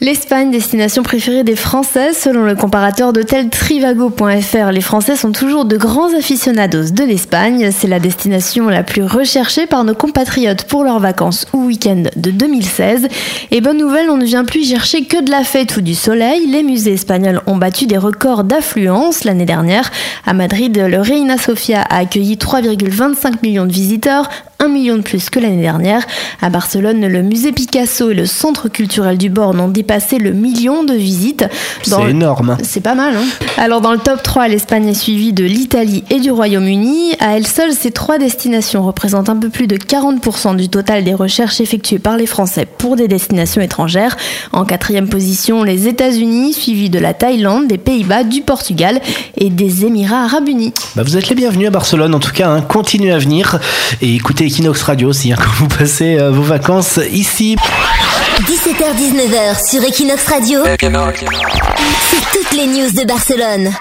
L'Espagne, destination préférée des Français, selon le comparateur d'hôtel Trivago.fr, les Français sont toujours de grands aficionados de l'Espagne. C'est la destination la plus recherchée par nos compatriotes pour leurs vacances ou week-end de 2016. Et bonne nouvelle, on ne vient plus chercher que de la fête ou du soleil. Les musées espagnols ont battu des records d'affluence l'année dernière. À Madrid, le Reina Sofia a accueilli 3,25 millions de visiteurs, 1 million de plus que l'année dernière. À Barcelone, le musée Picasso et le centre culturel du Born ont dépassé le million de visites. C'est énorme. C'est pas mal. Hein Alors dans le top 3, l'Espagne est suivie de l'Italie et du Royaume-Uni. À elles seules, ces trois destinations représentent un peu plus de 40% du total des recherches effectuées par les Français pour des destinations étrangères. En quatrième position, les États-Unis, suivis de la Thaïlande, des Pays-Bas, du Portugal et des Émirats arabes unis. Bah, vous êtes les bienvenus à Barcelone, en tout cas, hein. continuez à venir et écoutez Equinox Radio aussi hein, quand vous passez euh, vos vacances ici. 17h-19h sur Equinox Radio, c'est toutes les news de Barcelone.